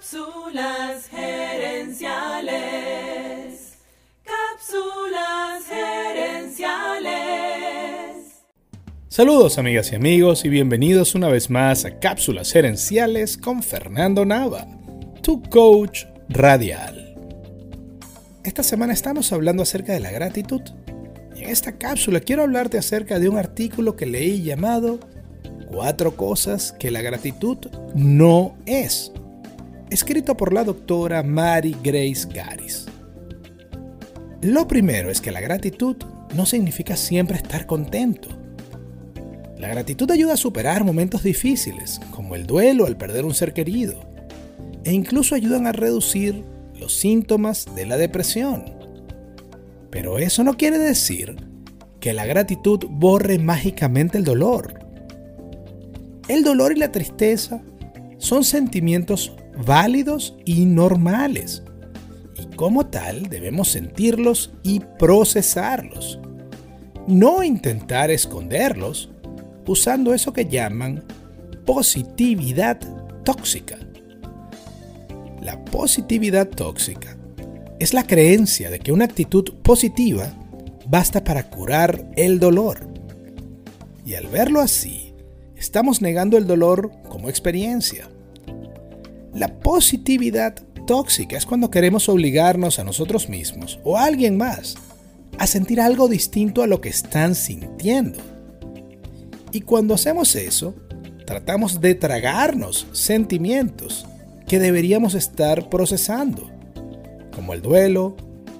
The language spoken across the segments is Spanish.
Cápsulas gerenciales. Cápsulas gerenciales. Saludos amigas y amigos y bienvenidos una vez más a Cápsulas gerenciales con Fernando Nava, tu coach radial. Esta semana estamos hablando acerca de la gratitud. Y en esta cápsula quiero hablarte acerca de un artículo que leí llamado Cuatro cosas que la gratitud no es escrito por la doctora Mary Grace Garis. Lo primero es que la gratitud no significa siempre estar contento. La gratitud ayuda a superar momentos difíciles, como el duelo al perder un ser querido, e incluso ayudan a reducir los síntomas de la depresión. Pero eso no quiere decir que la gratitud borre mágicamente el dolor. El dolor y la tristeza son sentimientos válidos y normales. Y como tal debemos sentirlos y procesarlos. No intentar esconderlos usando eso que llaman positividad tóxica. La positividad tóxica es la creencia de que una actitud positiva basta para curar el dolor. Y al verlo así, estamos negando el dolor como experiencia. La positividad tóxica es cuando queremos obligarnos a nosotros mismos o a alguien más a sentir algo distinto a lo que están sintiendo. Y cuando hacemos eso, tratamos de tragarnos sentimientos que deberíamos estar procesando, como el duelo,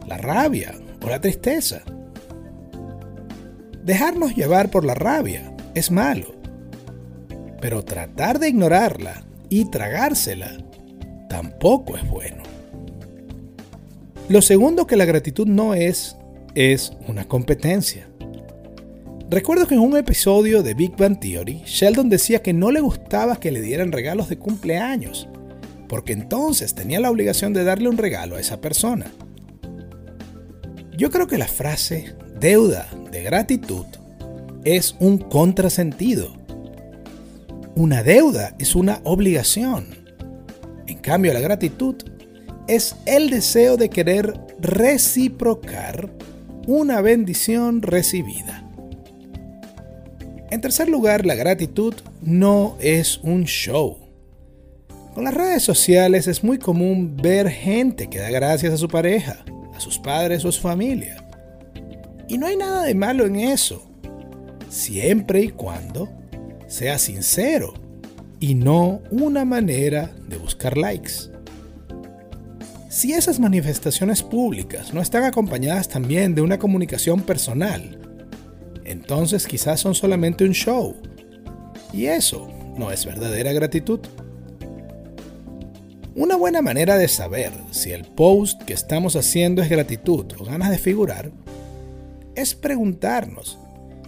la rabia o la tristeza. Dejarnos llevar por la rabia es malo, pero tratar de ignorarla y tragársela tampoco es bueno. Lo segundo que la gratitud no es, es una competencia. Recuerdo que en un episodio de Big Bang Theory, Sheldon decía que no le gustaba que le dieran regalos de cumpleaños, porque entonces tenía la obligación de darle un regalo a esa persona. Yo creo que la frase deuda de gratitud es un contrasentido. Una deuda es una obligación. En cambio, la gratitud es el deseo de querer reciprocar una bendición recibida. En tercer lugar, la gratitud no es un show. Con las redes sociales es muy común ver gente que da gracias a su pareja, a sus padres o a su familia. Y no hay nada de malo en eso, siempre y cuando sea sincero y no una manera de buscar likes. Si esas manifestaciones públicas no están acompañadas también de una comunicación personal, entonces quizás son solamente un show. Y eso no es verdadera gratitud. Una buena manera de saber si el post que estamos haciendo es gratitud o ganas de figurar es preguntarnos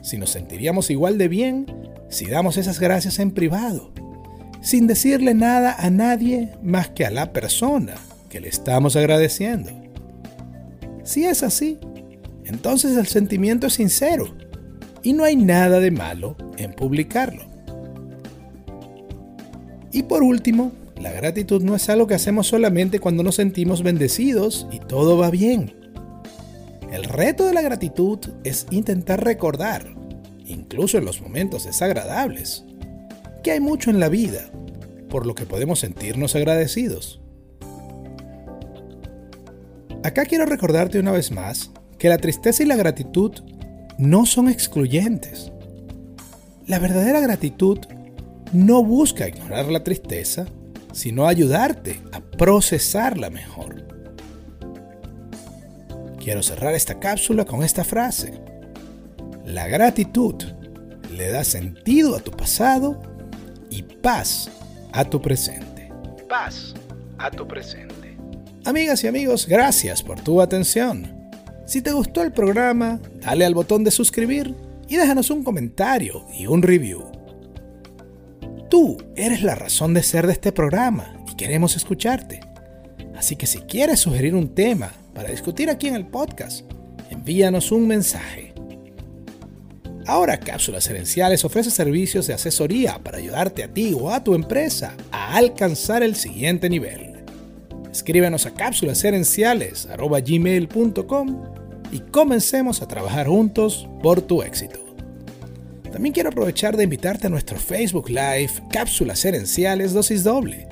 si nos sentiríamos igual de bien si damos esas gracias en privado, sin decirle nada a nadie más que a la persona que le estamos agradeciendo. Si es así, entonces el sentimiento es sincero y no hay nada de malo en publicarlo. Y por último, la gratitud no es algo que hacemos solamente cuando nos sentimos bendecidos y todo va bien. El reto de la gratitud es intentar recordar incluso en los momentos desagradables, que hay mucho en la vida, por lo que podemos sentirnos agradecidos. Acá quiero recordarte una vez más que la tristeza y la gratitud no son excluyentes. La verdadera gratitud no busca ignorar la tristeza, sino ayudarte a procesarla mejor. Quiero cerrar esta cápsula con esta frase. La gratitud le da sentido a tu pasado y paz a tu presente. Paz a tu presente. Amigas y amigos, gracias por tu atención. Si te gustó el programa, dale al botón de suscribir y déjanos un comentario y un review. Tú eres la razón de ser de este programa y queremos escucharte. Así que si quieres sugerir un tema para discutir aquí en el podcast, envíanos un mensaje Ahora Cápsulas Herenciales ofrece servicios de asesoría para ayudarte a ti o a tu empresa a alcanzar el siguiente nivel. Escríbenos a cápsulaserenciales.gmail.com y comencemos a trabajar juntos por tu éxito. También quiero aprovechar de invitarte a nuestro Facebook Live Cápsulas Herenciales Dosis Doble.